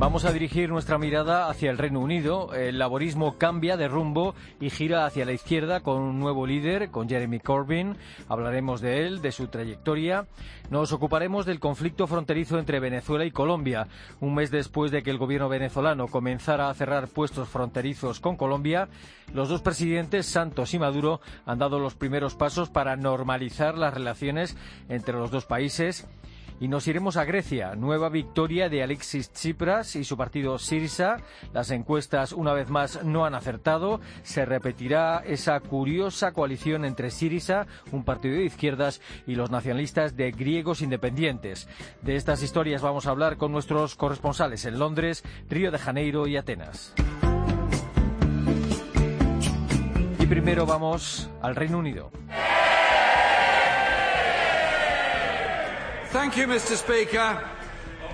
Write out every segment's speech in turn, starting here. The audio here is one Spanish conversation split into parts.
Vamos a dirigir nuestra mirada hacia el Reino Unido. El laborismo cambia de rumbo y gira hacia la izquierda con un nuevo líder, con Jeremy Corbyn. Hablaremos de él, de su trayectoria. Nos ocuparemos del conflicto fronterizo entre Venezuela y Colombia. Un mes después de que el gobierno venezolano comenzara a cerrar puestos fronterizos con Colombia, los dos presidentes, Santos y Maduro, han dado los primeros pasos para normalizar las relaciones entre los dos países. Y nos iremos a Grecia. Nueva victoria de Alexis Tsipras y su partido Sirisa. Las encuestas, una vez más, no han acertado. Se repetirá esa curiosa coalición entre Sirisa, un partido de izquierdas, y los nacionalistas de griegos independientes. De estas historias vamos a hablar con nuestros corresponsales en Londres, Río de Janeiro y Atenas. Y primero vamos al Reino Unido. Thank you, Mr. Speaker.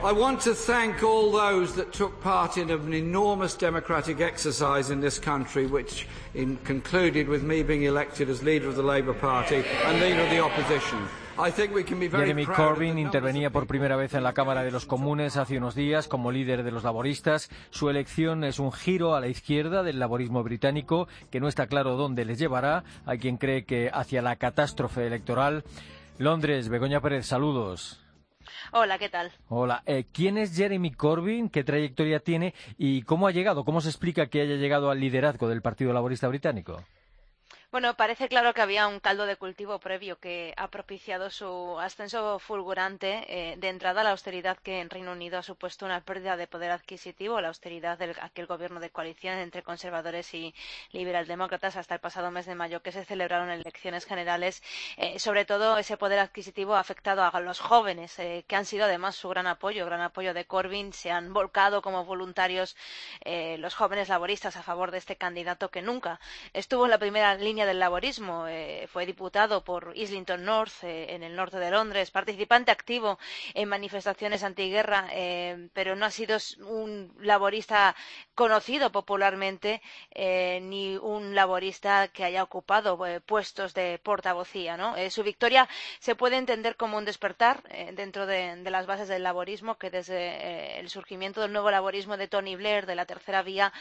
I want to thank all those that took part in an enormous democratic exercise in this country, which in, concluded with me being elected as leader of the Labour Party and leader of the opposition. Jeremy Corbyn intervenía por primera vez en la Cámara de los Comunes hace unos días como líder de los laboristas. Su elección es un giro a la izquierda del laborismo británico que no está claro dónde les llevará. Hay quien cree que hacia la catástrofe electoral. Londres, Begoña Pérez, saludos. Hola, ¿qué tal? Hola, eh, ¿quién es Jeremy Corbyn? ¿Qué trayectoria tiene? ¿Y cómo ha llegado? ¿Cómo se explica que haya llegado al liderazgo del Partido Laborista Británico? Bueno, parece claro que había un caldo de cultivo previo que ha propiciado su ascenso fulgurante. Eh, de entrada, la austeridad que en Reino Unido ha supuesto una pérdida de poder adquisitivo, la austeridad del aquel gobierno de coalición entre conservadores y liberaldemócratas hasta el pasado mes de mayo que se celebraron elecciones generales. Eh, sobre todo, ese poder adquisitivo ha afectado a los jóvenes, eh, que han sido además su gran apoyo, gran apoyo de Corbyn. Se han volcado como voluntarios los jóvenes laboristas a favor de este candidato que nunca estuvo en la primera línea del laborismo. Eh, fue diputado por Islington North, eh, en el norte de Londres, participante activo en manifestaciones antiguerra, eh, pero no ha sido un laborista conocido popularmente ni un laborista que haya ocupado puestos de portavocía. su victoria se puede entender como un despertar dentro de, de, las bases del laborismo que desde el surgimiento del nuevo laborismo de Tony Blair, de la tercera vía,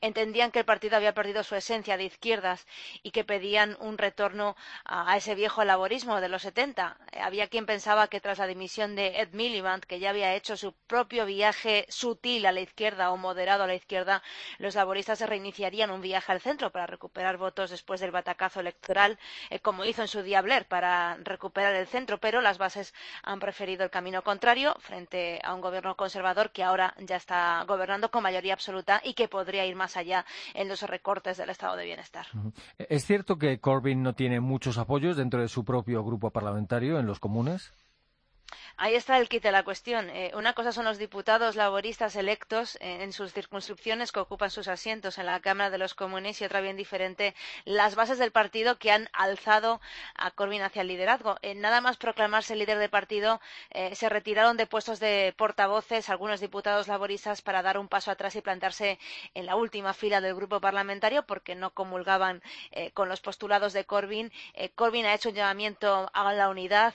entendían que el partido había perdido su esencia de izquierdas y que pedían un retorno a, ese viejo laborismo de los 70. Había quien pensaba que tras la dimisión de Ed Miliband, que ya había hecho su propio viaje sutil a la izquierda o moderado a la izquierda, los laboristas se reiniciarían un viaje al centro para recuperar votos después del batacazo electoral, eh, como hizo en su día Blair para recuperar el centro, pero las bases han preferido el camino contrario frente a un gobierno conservador que ahora ya está gobernando con mayoría absoluta y que podría ir más allá en los recortes del estado de bienestar. Es cierto que Corbyn no tiene muchos apoyos dentro de su propio grupo parlamentario en los comunes? Ahí está el kit de la cuestión. Eh, una cosa son los diputados laboristas electos eh, en sus circunscripciones que ocupan sus asientos en la Cámara de los Comunes y otra bien diferente las bases del partido que han alzado a Corbyn hacia el liderazgo. Eh, nada más proclamarse líder del partido, se retiraron de puestos de portavoces algunos diputados laboristas para dar un paso atrás y plantarse en la última fila del grupo parlamentario porque no comulgaban con los postulados de Corbyn. Corbyn ha hecho un llamamiento a la unidad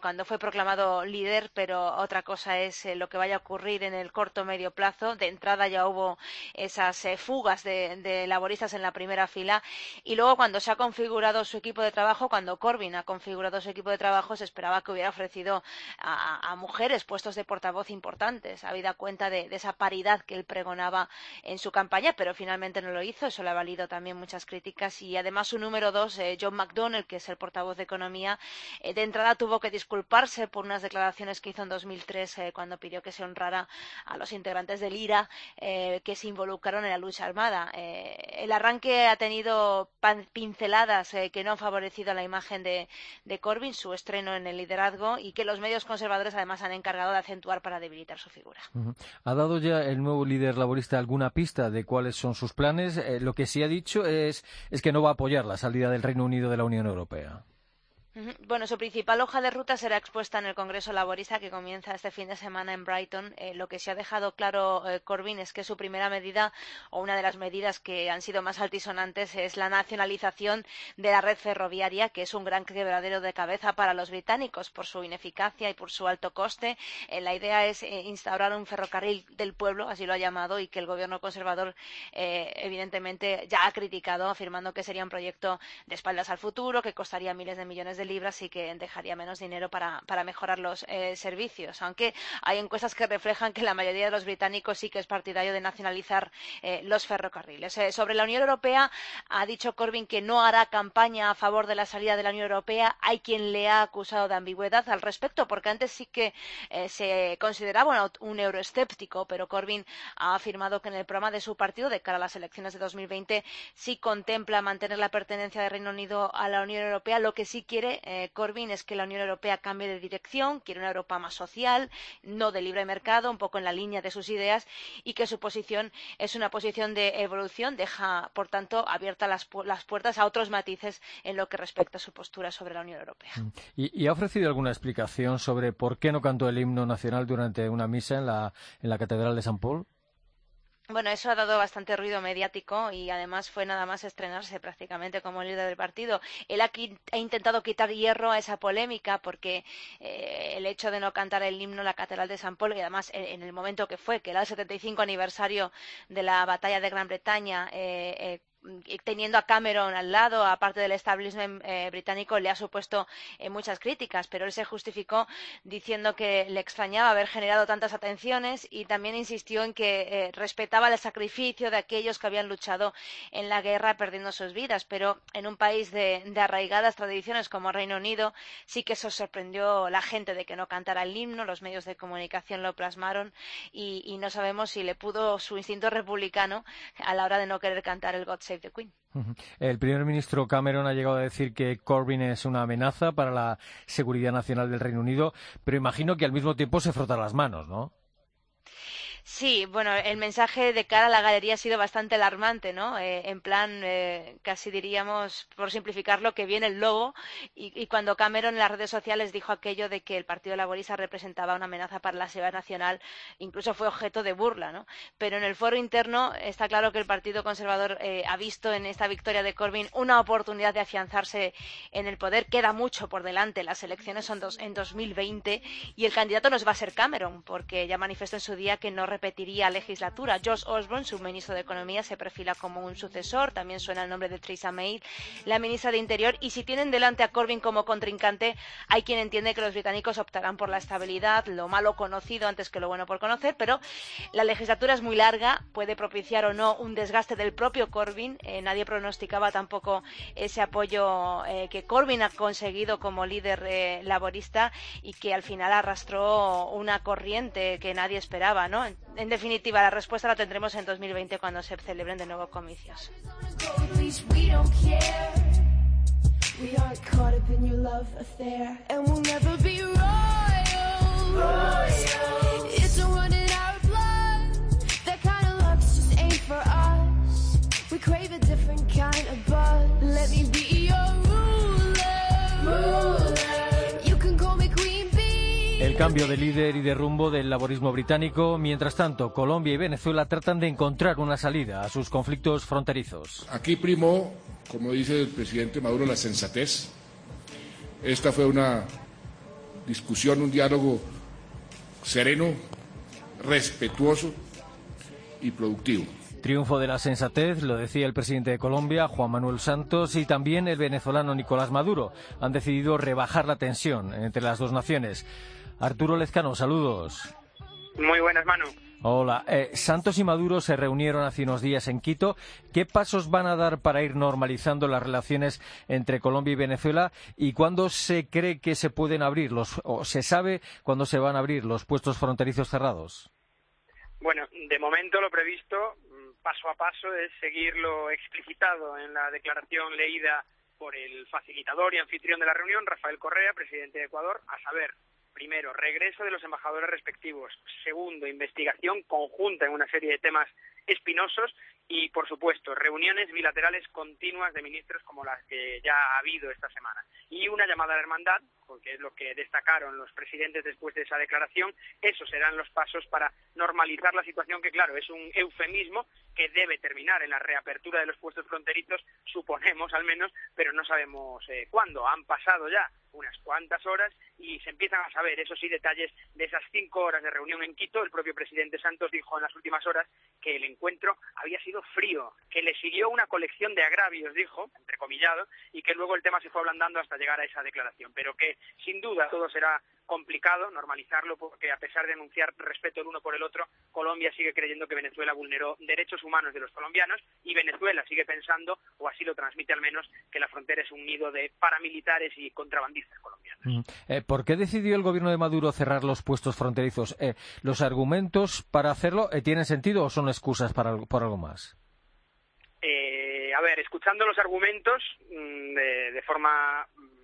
cuando fue proclamado líder, pero otra cosa es eh, lo que vaya a ocurrir en el corto medio plazo. De entrada ya hubo esas eh, fugas de, laboristas en la primera fila y luego cuando se ha configurado su equipo de trabajo, cuando Corbyn ha configurado su equipo de trabajo, se esperaba que hubiera ofrecido a, mujeres puestos de portavoz importantes, habida cuenta de, esa paridad que él pregonaba en su campaña, pero finalmente no lo hizo. Eso le ha valido también muchas críticas y además su número dos, eh, John McDonnell, que es el portavoz de Economía, de entrada tuvo que disculparse por unas declaraciones declaraciones que hizo en 2003 eh, cuando pidió que se honrara a los integrantes del IRA eh, que se involucraron en la lucha armada. Eh, el arranque ha tenido pinceladas que no han favorecido la imagen de, Corbyn, su estreno en el liderazgo y que los medios conservadores además han encargado de acentuar para debilitar su figura. ¿Ha dado ya el nuevo líder laborista alguna pista de cuáles son sus planes? lo que sí ha dicho es, es que no va a apoyar la salida del Reino Unido de la Unión Europea. Bueno, su principal hoja de ruta será expuesta en el Congreso Laborista que comienza este fin de semana en Brighton. Eh, lo que se ha dejado claro eh, Corbyn es que su primera medida o una de las medidas que han sido más altisonantes es la nacionalización de la red ferroviaria, que es un gran quebradero de cabeza para los británicos por su ineficacia y por su alto coste. Eh, la idea es instaurar un ferrocarril del pueblo, así lo ha llamado, y que el gobierno conservador evidentemente ya ha criticado, afirmando que sería un proyecto de espaldas al futuro, que costaría miles de millones de libras y que dejaría menos dinero para, mejorar los eh, servicios. Aunque hay encuestas que reflejan que la mayoría de los británicos sí que es partidario de nacionalizar eh, los ferrocarriles. Eh, sobre la Unión Europea, ha dicho Corbyn que no hará campaña a favor de la salida de la Unión Europea. Hay quien le ha acusado de ambigüedad al respecto, porque antes sí que se consideraba un euroescéptico, pero Corbyn ha afirmado que en el programa de su partido de cara a las elecciones de 2020 sí contempla mantener la pertenencia del Reino Unido a la Unión Europea. Lo que sí quiere eh, Corbyn es que la Unión Europea cambie de dirección, quiere una Europa más social, no de libre mercado, un poco en la línea de sus ideas, y que su posición es una posición de evolución, deja, por tanto, abiertas las, puertas a otros matices en lo que respecta a su postura sobre la Unión Europea. Mm. ¿Y, ha ofrecido alguna explicación sobre por qué no cantó el himno nacional durante una misa en la, en la Catedral de San Paul? Bueno, eso ha dado bastante ruido mediático y además fue nada más estrenarse prácticamente como líder del partido. Él ha, ha intentado quitar hierro a esa polémica porque eh, el hecho de no cantar el himno en la Catedral de San Polo y además en, el momento que fue, que era el 75 aniversario de la batalla de Gran Bretaña, eh, eh teniendo a Cameron al lado, aparte del establishment eh, británico, le ha supuesto eh, muchas críticas, pero él se justificó diciendo que le extrañaba haber generado tantas atenciones y también insistió en que eh, respetaba el sacrificio de aquellos que habían luchado en la guerra perdiendo sus vidas. Pero en un país de, arraigadas tradiciones como Reino Unido, sí que eso sorprendió la gente de que no cantara el himno, los medios de comunicación lo plasmaron y, y no sabemos si le pudo su instinto republicano a la hora de no querer cantar el God Save el primer ministro Cameron ha llegado a decir que Corbyn es una amenaza para la seguridad nacional del Reino Unido, pero imagino que al mismo tiempo se frota las manos, ¿no? Sí, bueno, el mensaje de cara a la galería ha sido bastante alarmante, ¿no? Eh, en plan, eh, casi diríamos, por simplificarlo, que viene el lobo. Y, cuando Cameron en las redes sociales dijo aquello de que el Partido Laborista representaba una amenaza para la seguridad nacional, incluso fue objeto de burla, ¿no? Pero en el foro interno está claro que el Partido Conservador eh, ha visto en esta victoria de Corbyn una oportunidad de afianzarse en el poder. Queda mucho por delante. Las elecciones son dos, en 2020 y el candidato no va a ser Cameron, porque ya manifestó en su día que no repetiría legislatura. George Osborne, su ministro de Economía, se perfila como un sucesor. También suena el nombre de Theresa May, la ministra de Interior. Y si tienen delante a Corbyn como contrincante, hay quien entiende que los británicos optarán por la estabilidad, lo malo conocido antes que lo bueno por conocer. Pero la legislatura es muy larga, puede propiciar o no un desgaste del propio Corbyn. Eh, nadie pronosticaba tampoco ese apoyo eh, que Corbyn ha conseguido como líder eh, laborista y que al final arrastró una corriente que nadie esperaba, ¿no? En definitiva, la respuesta la tendremos en 2020 cuando se celebren de nuevo comicios. Cambio de líder y de rumbo del laborismo británico. Mientras tanto, Colombia y Venezuela tratan de encontrar una salida a sus conflictos fronterizos. Aquí primó, como dice el presidente Maduro, la sensatez. Esta fue una discusión, un diálogo sereno, respetuoso y productivo. Triunfo de la sensatez, lo decía el presidente de Colombia, Juan Manuel Santos, y también el venezolano Nicolás Maduro. Han decidido rebajar la tensión entre las dos naciones. Arturo Lezcano, saludos. Muy buenas, Manu. Hola. Eh, Santos y Maduro se reunieron hace unos días en Quito. ¿Qué pasos van a dar para ir normalizando las relaciones entre Colombia y Venezuela? ¿Y cuándo se cree que se pueden abrir los, o se sabe cuándo se van a abrir los puestos fronterizos cerrados? Bueno, de momento lo previsto, mm, paso a paso, es seguir lo explicitado en la declaración leída por el facilitador y anfitrión de la reunión, Rafael Correa, presidente de Ecuador, a saber, Primero, regreso de los embajadores respectivos. Segundo, investigación conjunta en una serie de temas espinosos y, por supuesto, reuniones bilaterales continuas de ministros como las que ya ha habido esta semana. Y una llamada a la hermandad, porque es lo que destacaron los presidentes después de esa declaración, esos serán los pasos para normalizar la situación, que claro, es un eufemismo que debe terminar en la reapertura de los puestos fronterizos, suponemos al menos, pero no sabemos eh, cuándo. Han pasado ya unas cuantas horas y se empiezan a saber, eso sí, detalles de esas cinco horas de reunión en Quito. El propio presidente Santos dijo en las últimas horas que el encuentro había sido frío, que le siguió una colección de agravios, dijo, entrecomillado, y que luego el tema se fue ablandando hasta llegar a esa declaración, pero que sin duda todo será complicado normalizarlo porque a pesar de anunciar respeto el uno por el otro, Colombia sigue creyendo que Venezuela vulneró derechos humanos de los colombianos y Venezuela sigue pensando, o así lo transmite al menos, que la frontera es un nido de paramilitares y contrabandistas colombianos. Mm. Eh, ¿Por qué decidió el gobierno de Maduro cerrar los puestos fronterizos? Eh, ¿Los argumentos para hacerlo eh, tienen sentido o son excusas para, por algo más? a ver, escuchando los argumentos mm, de forma eh,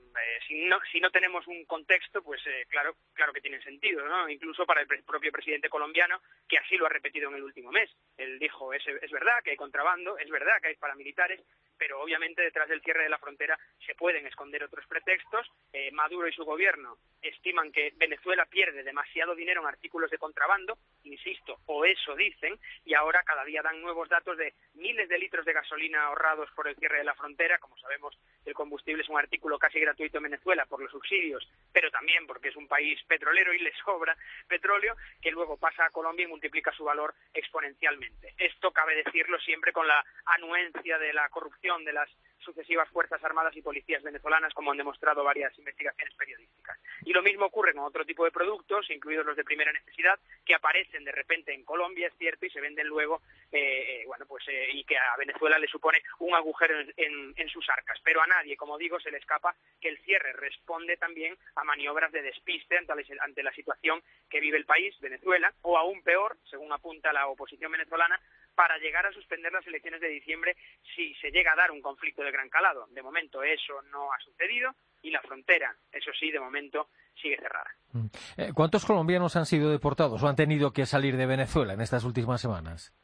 si, no, si no tenemos un contexto, pues eh, claro, claro que tiene sentido, ¿no? Incluso para el propio presidente colombiano, que así lo ha repetido en el último mes. Él dijo, es, es verdad que hay contrabando, es verdad que hay paramilitares, pero obviamente detrás del cierre de la frontera se pueden esconder otros pretextos. Eh, Maduro y su gobierno estiman que Venezuela pierde demasiado dinero en artículos de contrabando, insisto, o eso dicen, y ahora cada día dan nuevos datos de miles de litros de gasolina ahorrados por el cierre de la frontera. Como sabemos, el combustible es un artículo casi gratuito en Venezuela por los subsidios, pero también porque es un país petrolero y le sobra petróleo, que luego pasa a Colombia y multiplica su valor exponencialmente. Esto cabe decirlo siempre con la anuencia de la corrupción de las sucesivas Fuerzas Armadas y policías venezolanas, como han demostrado varias investigaciones periodísticas. Y lo mismo ocurre con otro tipo de productos, incluidos los de primera necesidad, que aparecen de repente en Colombia, es cierto, y se venden luego, eh, eh, bueno, pues, eh, y que a Venezuela le supone un agujero en, en, sus arcas. Pero a nadie, como digo, se le escapa que el cierre responde también a maniobras de despiste ante la, ante la situación que vive el país, Venezuela, o aún peor, según apunta la oposición venezolana, para llegar a suspender las elecciones de diciembre si se llega a dar un conflicto de gran calado. De momento eso no ha sucedido y la frontera, eso sí, de momento sigue cerrada. Mm. Eh, ¿Cuántos colombianos han sido deportados o han tenido que salir de Venezuela en estas últimas semanas?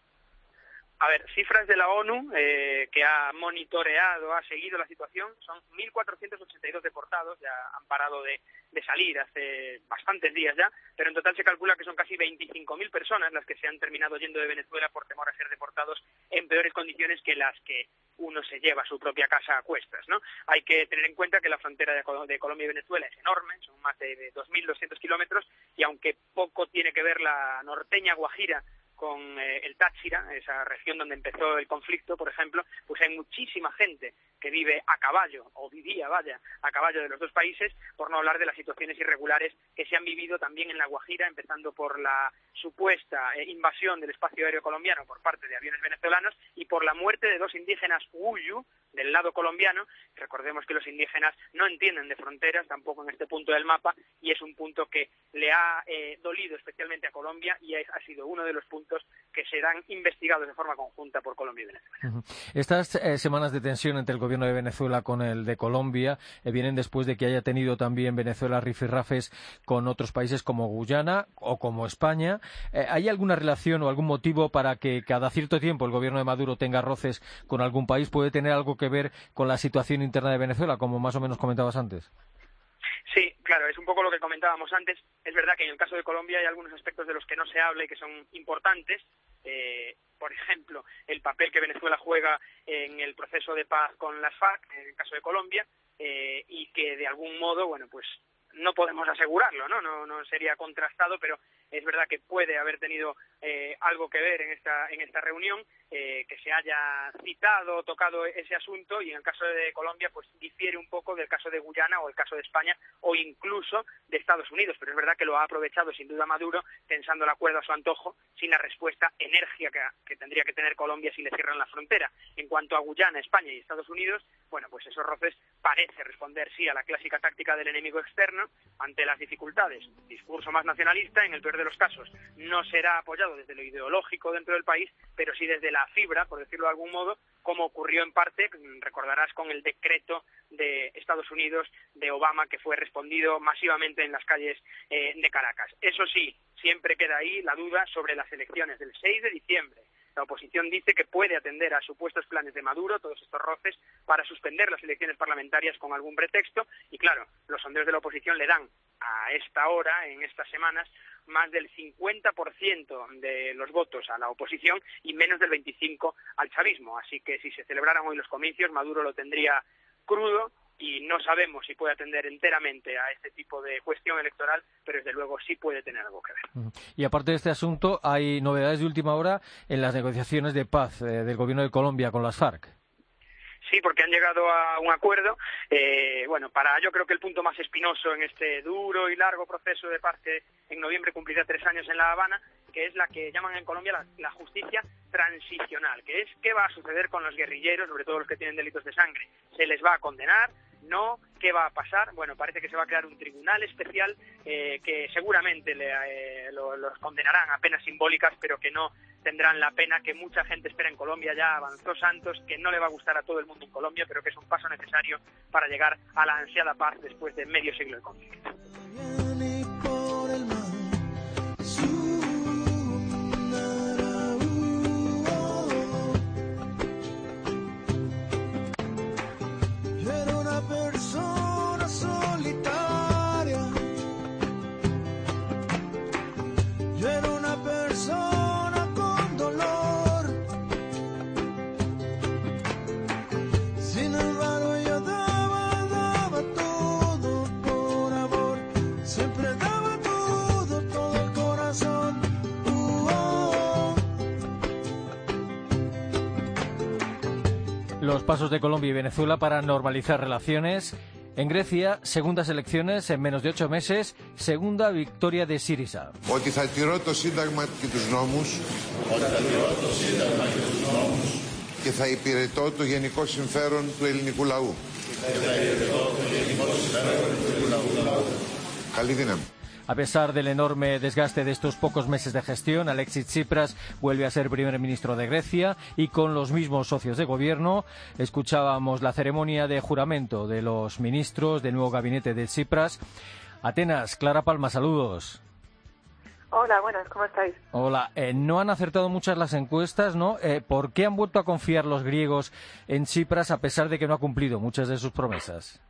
A ver, cifras de la ONU eh, que ha monitoreado, ha seguido la situación, son 1.482 deportados, ya han parado de, salir hace bastantes días ya, pero en total se calcula que son casi 25.000 personas las que se han terminado yendo de Venezuela por temor a ser deportados en peores condiciones que las que uno se lleva a su propia casa a cuestas, ¿no? Hay que tener en cuenta que la frontera de, Colombia y Venezuela es enorme, son más de 2.200 kilómetros, y aunque poco tiene que ver la norteña Guajira con eh, el Táchira, esa región donde empezó el conflicto, por ejemplo, pues hay muchísima gente que vive a caballo, o vivía, vaya, a caballo de los dos países, por no hablar de las situaciones irregulares que se han vivido también en La Guajira, empezando por la supuesta eh, invasión del espacio aéreo colombiano por parte de aviones venezolanos y por la muerte de dos indígenas Huyu, del lado colombiano. Recordemos que los indígenas no entienden de fronteras, tampoco en este punto del mapa, y es un punto que le ha eh, dolido especialmente a Colombia y ha sido uno de los puntos que serán investigados de forma conjunta por Colombia y Venezuela. Estas eh, semanas de tensión entre el gobierno de Venezuela con el de Colombia eh, vienen después de que haya tenido también Venezuela rifirrafes con otros países como Guyana o como España. ¿Hay alguna relación o algún motivo para que cada cierto tiempo el gobierno de Maduro tenga roces con algún país? ¿Puede tener algo que ver con la situación interna de Venezuela, como más o menos comentabas antes? Sí, claro, es un poco lo que comentábamos antes. Es verdad que en el caso de Colombia hay algunos aspectos de los que no se habla y que son importantes. Eh, por ejemplo, el papel que Venezuela juega en el proceso de paz con las FARC, en el caso de Colombia, eh, y que de algún modo, bueno, pues no podemos asegurarlo, ¿no? No, no sería contrastado, pero es verdad que puede haber tenido eh, algo que ver en esta, en esta reunión, eh, que se haya citado, tocado ese asunto y en el caso de Colombia pues difiere un poco del caso de Guyana o el caso de España o incluso de Estados Unidos, pero es verdad que lo ha aprovechado sin duda Maduro tensando la cuerda a su antojo sin la respuesta enérgica que, tendría que tener Colombia si le cierran la frontera. En cuanto a Guyana, España y Estados Unidos, bueno, pues esos roces parece responder sí a la clásica táctica del enemigo externo ante las dificultades. Discurso más nacionalista, en el peor de los casos, no será apoyado desde lo ideológico dentro del país, pero sí desde la fibra, por decirlo de algún modo, como ocurrió en parte, recordarás, con el decreto de Estados Unidos de Obama que fue respondido masivamente en las calles eh, de Caracas. Eso sí, siempre queda ahí la duda sobre las elecciones del 6 de diciembre La oposición dice que puede atender a supuestos planes de Maduro, todos estos roces, para suspender las elecciones parlamentarias con algún pretexto. Y claro, los sondeos de la oposición le dan a esta hora, en estas semanas, más del 50% de los votos a la oposición y menos del 25% al chavismo. Así que si se celebraran hoy los comicios, Maduro lo tendría crudo y no sabemos si puede atender enteramente a este tipo de cuestión electoral, pero desde luego sí puede tener algo que ver. Y aparte de este asunto, hay novedades de última hora en las negociaciones de paz eh, del gobierno de Colombia con las FARC. Sí, porque han llegado a un acuerdo. Eh, bueno, para yo creo que el punto más espinoso en este duro y largo proceso de paz que en noviembre cumplirá tres años en La Habana, que es la que llaman en Colombia la, justicia transicional, que es qué va a suceder con los guerrilleros, sobre todo los que tienen delitos de sangre. ¿Se les va a condenar? No, ¿qué va a pasar? Bueno, parece que se va a crear un tribunal especial eh, que seguramente eh, los condenarán a penas simbólicas, pero que no tendrán la pena que mucha gente espera en Colombia. Ya avanzó Santos, que no le va a gustar a todo el mundo en Colombia, pero que es un paso necesario para llegar a la ansiada paz después de medio siglo de conflicto. Los pasos de Colombia y Venezuela para normalizar relaciones. En Grecia, segundas elecciones en menos de ocho meses, segunda victoria de Syriza. A pesar del enorme desgaste de estos pocos meses de gestión, Alexis Tsipras vuelve a ser primer ministro de Grecia y con los mismos socios de gobierno. Escuchábamos la ceremonia de juramento de los ministros del nuevo gabinete de Tsipras. Atenas, Clara Palma, saludos. Hola, buenas, ¿cómo estáis? Hola, eh, no han acertado muchas las encuestas, ¿no? Eh, ¿Por qué han vuelto a confiar los griegos en Tsipras a pesar de que no ha cumplido muchas de sus promesas?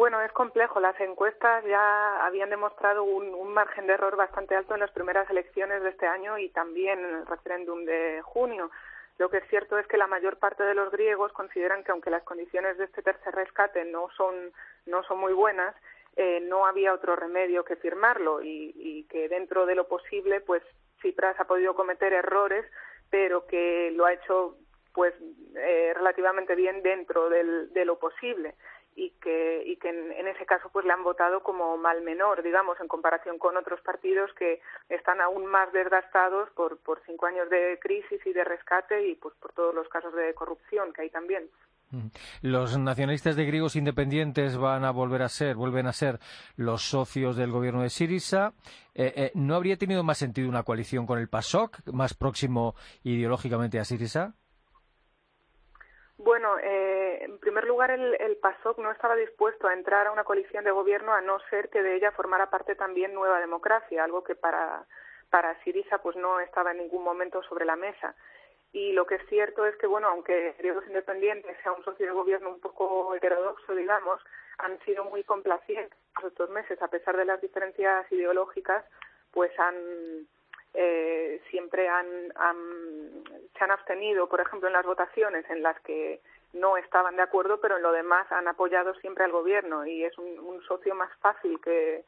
Bueno, es complejo. Las encuestas ya habían demostrado un, margen de error bastante alto en las primeras elecciones de este año y también en el referéndum de junio. Lo que es cierto es que la mayor parte de los griegos consideran que aunque las condiciones de este tercer rescate no son, no son muy buenas, eh, no había otro remedio que firmarlo y, y, que dentro de lo posible, pues Cipras ha podido cometer errores, pero que lo ha hecho pues eh, relativamente bien dentro de lo posible y que, y que en, ese caso pues le han votado como mal menor, digamos, en comparación con otros partidos que están aún más desgastados por, por cinco años de crisis y de rescate y pues por todos los casos de corrupción que hay también. Los nacionalistas de griegos independientes van a volver a ser, vuelven a ser los socios del gobierno de Sirisa. Eh, eh, ¿No habría tenido más sentido una coalición con el PASOK, más próximo ideológicamente a Sirisa? Bueno, eh, en primer lugar, el, el, PASOK no estaba dispuesto a entrar a una coalición de gobierno a no ser que de ella formara parte también Nueva Democracia, algo que para, para Siriza pues no estaba en ningún momento sobre la mesa. Y lo que es cierto es que, bueno, aunque Griegos Independientes sea un socio de gobierno un poco heterodoxo, digamos, han sido muy complacientes estos meses, a pesar de las diferencias ideológicas, pues han eh, siempre han, se han abstenido, por ejemplo, en las votaciones en las que no estaban de acuerdo, pero en lo demás han apoyado siempre al gobierno. Y es un, socio más fácil que,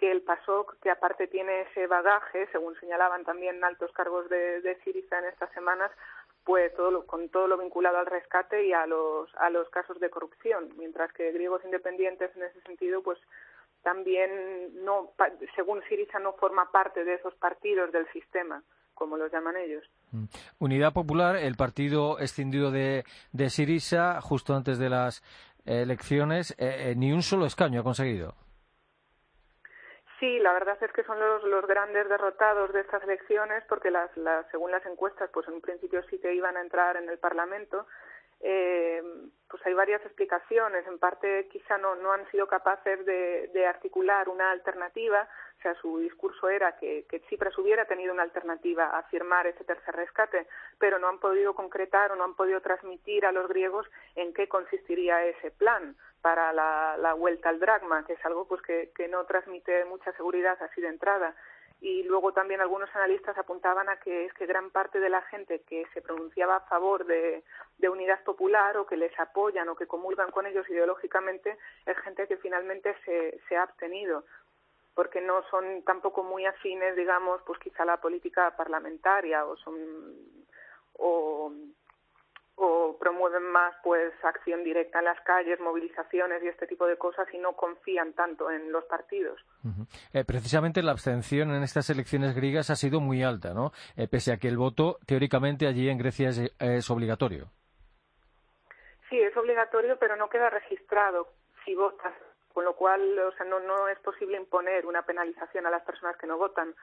el PASOK, que aparte tiene ese bagaje, según señalaban también altos cargos de, de Siriza en estas semanas, pues todo con todo lo vinculado al rescate y a los, a los casos de corrupción, mientras que griegos independientes en ese sentido, pues también no, según Siriza no forma parte de esos partidos del sistema, como los llaman ellos. Mm. Unidad Popular, el partido escindido de, de Siriza, justo antes de las elecciones, eh, eh, ni un solo escaño ha conseguido. Sí, la verdad es que son los, los grandes derrotados de estas elecciones porque las, las, según las encuestas, pues en un principio sí que iban a entrar en el Parlamento, eh, pues hay varias explicaciones. En parte, quizá no, no han sido capaces de, de, articular una alternativa, O sea, su discurso era que, que Tsipras hubiera tenido una alternativa a firmar ese tercer rescate, pero no han podido concretar o no han podido transmitir a los griegos en qué consistiría ese plan para la, vuelta al dragma, que es algo pues que, que no transmite mucha seguridad así de entrada y luego también algunos analistas apuntaban a que es que gran parte de la gente que se pronunciaba a favor de, unidad popular o que les apoyan o que comulgan con ellos ideológicamente es gente que finalmente se, se ha abstenido porque no son tampoco muy afines digamos pues quizá a la política parlamentaria o son o o promueven más pues acción directa en las calles, movilizaciones y este tipo de cosas y no confían tanto en los partidos. Eh, precisamente la abstención en estas elecciones griegas ha sido muy alta, ¿no? Eh, pese a que el voto teóricamente allí en Grecia es, obligatorio. Sí, es obligatorio, pero no queda registrado si votas, con lo cual, o sea, no, no es posible imponer una penalización a las personas que no votan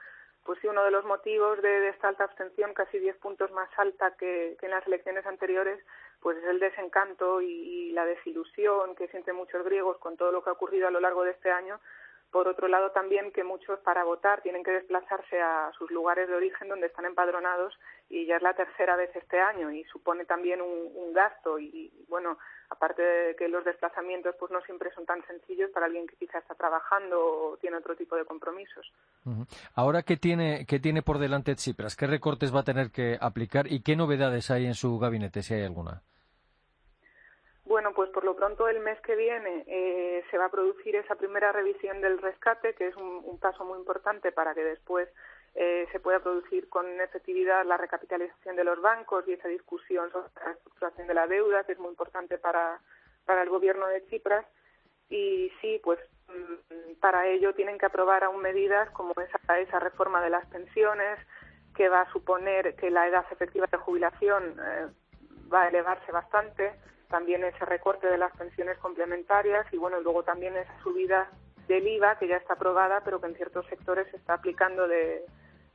pues sí, uno de los motivos de, esta alta abstención, casi 10 puntos más alta que, en las elecciones anteriores, pues es el desencanto y, la desilusión que sienten muchos griegos con todo lo que ha ocurrido a lo largo de este año. Por otro lado, también que muchos para votar tienen que desplazarse a sus lugares de origen donde están empadronados y ya es la tercera vez este año y supone también un, gasto y, bueno, aparte de que los desplazamientos pues no siempre son tan sencillos para alguien que quizá está trabajando o tiene otro tipo de compromisos. Ahora, ¿qué tiene, ¿qué tiene por delante Tsipras? ¿Qué recortes va a tener que aplicar y qué novedades hay en su gabinete, si hay alguna? Bueno, pues por lo pronto el mes que viene eh, se va a producir esa primera revisión del rescate, que es un paso muy importante para que después eh, se pueda producir con efectividad la recapitalización de los bancos y esa discusión sobre la reestructuración de la deuda, que es muy importante para, para el gobierno de Chipras. Y sí, pues mm, para ello tienen que aprobar aún medidas como esa, esa reforma de las pensiones, que va a suponer que la edad efectiva de jubilación eh, va a elevarse bastante, también ese recorte de las pensiones complementarias y bueno, luego también esa subida del IVA que ya está aprobada, pero que en ciertos sectores se está aplicando de,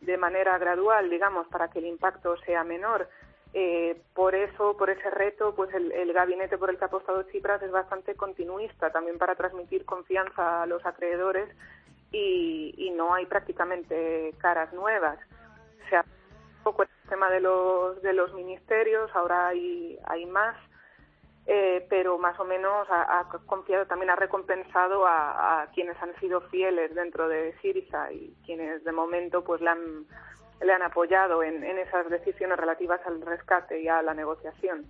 de manera gradual, digamos, para que el impacto sea menor. Eh, por eso, por ese reto, pues el, gabinete por el que ha apostado Chipras es bastante continuista, también para transmitir confianza a los acreedores y, y no hay prácticamente caras nuevas. Se ha un poco el tema de los, de los ministerios, ahora hay, hay más eh, pero más o menos ha, confiado, también ha recompensado a, quienes han sido fieles dentro de Siriza y quienes de momento pues le han, le han apoyado en, en esas decisiones relativas al rescate y a la negociación.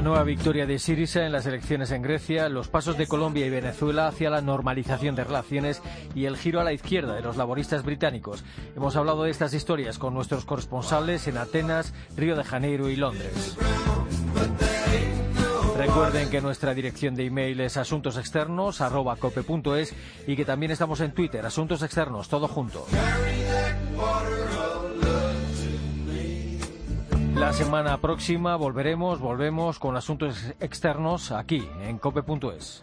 La nueva victoria de Sirisa en las elecciones en Grecia, los pasos de Colombia y Venezuela hacia la normalización de relaciones y el giro a la izquierda de los laboristas británicos. Hemos hablado de estas historias con nuestros corresponsales en Atenas, Río de Janeiro y Londres. Recuerden que nuestra dirección de email es asuntosexternos.cope.es y que también estamos en Twitter, Asuntos Externos, todo junto. La semana próxima volveremos, volvemos con asuntos externos aquí en cope.es.